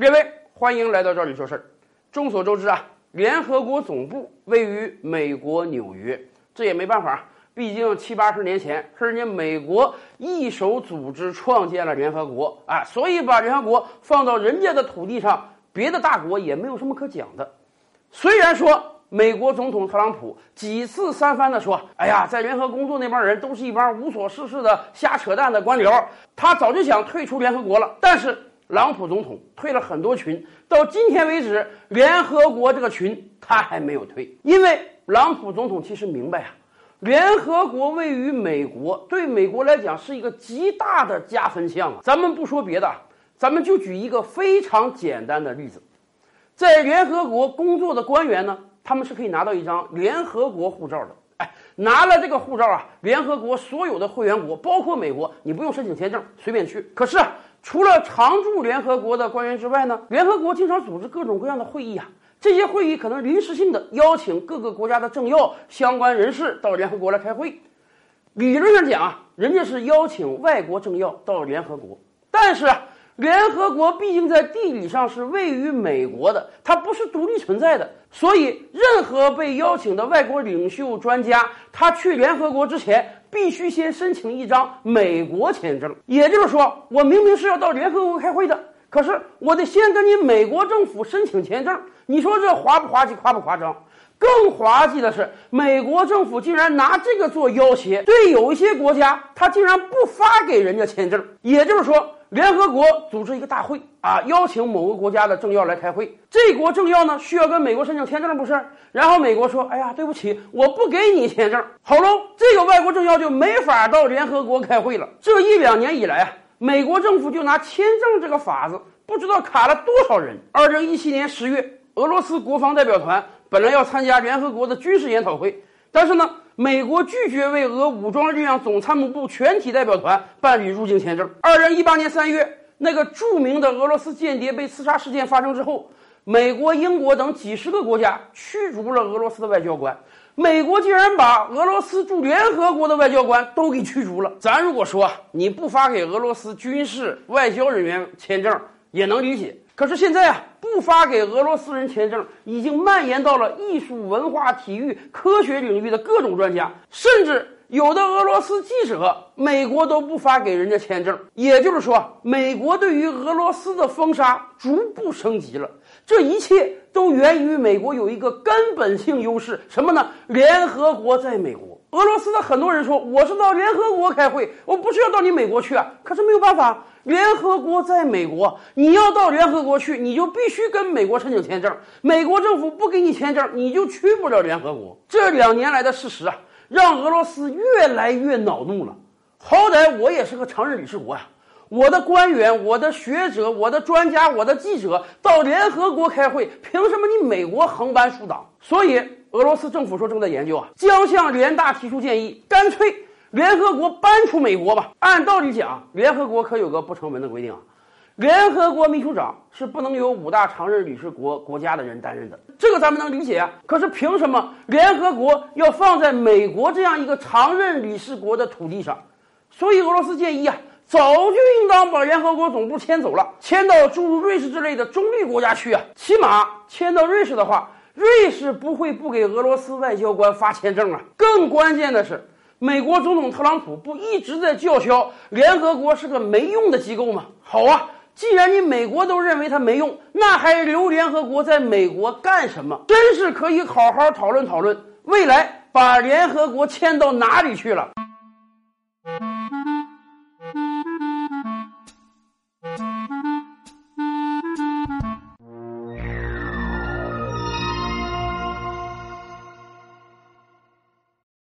各位，欢迎来到这里说事儿。众所周知啊，联合国总部位于美国纽约，这也没办法，毕竟七八十年前是人家美国一手组织创建了联合国啊，所以把联合国放到人家的土地上，别的大国也没有什么可讲的。虽然说美国总统特朗普几次三番的说：“哎呀，在联合工作那帮人都是一帮无所事事的瞎扯淡的官僚，他早就想退出联合国了。”但是。朗普总统退了很多群，到今天为止，联合国这个群他还没有退，因为朗普总统其实明白啊，联合国位于美国，对美国来讲是一个极大的加分项啊。咱们不说别的，咱们就举一个非常简单的例子，在联合国工作的官员呢，他们是可以拿到一张联合国护照的。哎，拿了这个护照啊，联合国所有的会员国，包括美国，你不用申请签证，随便去。可是。除了常驻联合国的官员之外呢，联合国经常组织各种各样的会议啊。这些会议可能临时性的邀请各个国家的政要、相关人士到联合国来开会。理论上讲啊，人家是邀请外国政要到联合国，但是啊，联合国毕竟在地理上是位于美国的，它不是独立存在的。所以，任何被邀请的外国领袖、专家，他去联合国之前。必须先申请一张美国签证，也就是说，我明明是要到联合国开会的，可是我得先跟你美国政府申请签证。你说这滑不滑稽，夸不夸张？更滑稽的是，美国政府竟然拿这个做要挟，对有一些国家，他竟然不发给人家签证。也就是说。联合国组织一个大会啊，邀请某个国家的政要来开会。这国政要呢需要跟美国申请签证，不是？然后美国说：“哎呀，对不起，我不给你签证。”好喽，这个外国政要就没法到联合国开会了。这一两年以来啊，美国政府就拿签证这个法子，不知道卡了多少人。二零一七年十月，俄罗斯国防代表团本来要参加联合国的军事研讨会，但是呢。美国拒绝为俄武装力量总参谋部全体代表团办理入境签证。二零一八年三月，那个著名的俄罗斯间谍被刺杀事件发生之后，美国、英国等几十个国家驱逐了俄罗斯的外交官。美国竟然把俄罗斯驻联合国的外交官都给驱逐了。咱如果说你不发给俄罗斯军事外交人员签证，也能理解。可是现在啊，不发给俄罗斯人签证，已经蔓延到了艺术、文化、体育、科学领域的各种专家，甚至有的俄罗斯记者，美国都不发给人家签证。也就是说，美国对于俄罗斯的封杀逐步升级了。这一切都源于美国有一个根本性优势，什么呢？联合国在美国。俄罗斯的很多人说：“我是到联合国开会，我不是要到你美国去啊。”可是没有办法，联合国在美国，你要到联合国去，你就必须跟美国申请签证。美国政府不给你签证，你就去不了联合国。这两年来的事实啊，让俄罗斯越来越恼怒了。好歹我也是个常任理事国呀，我的官员、我的学者、我的专家、我的记者到联合国开会，凭什么你美国横班竖挡？所以。俄罗斯政府说正在研究啊，将向联大提出建议，干脆联合国搬出美国吧。按道理讲，联合国可有个不成文的规定啊，联合国秘书长是不能由五大常任理事国国家的人担任的，这个咱们能理解啊。可是凭什么联合国要放在美国这样一个常任理事国的土地上？所以俄罗斯建议啊，早就应当把联合国总部迁走了，迁到诸如瑞士之类的中立国家去啊。起码迁到瑞士的话。瑞士不会不给俄罗斯外交官发签证啊！更关键的是，美国总统特朗普不一直在叫嚣联合国是个没用的机构吗？好啊，既然你美国都认为它没用，那还留联合国在美国干什么？真是可以好好讨论讨论，未来把联合国迁到哪里去了。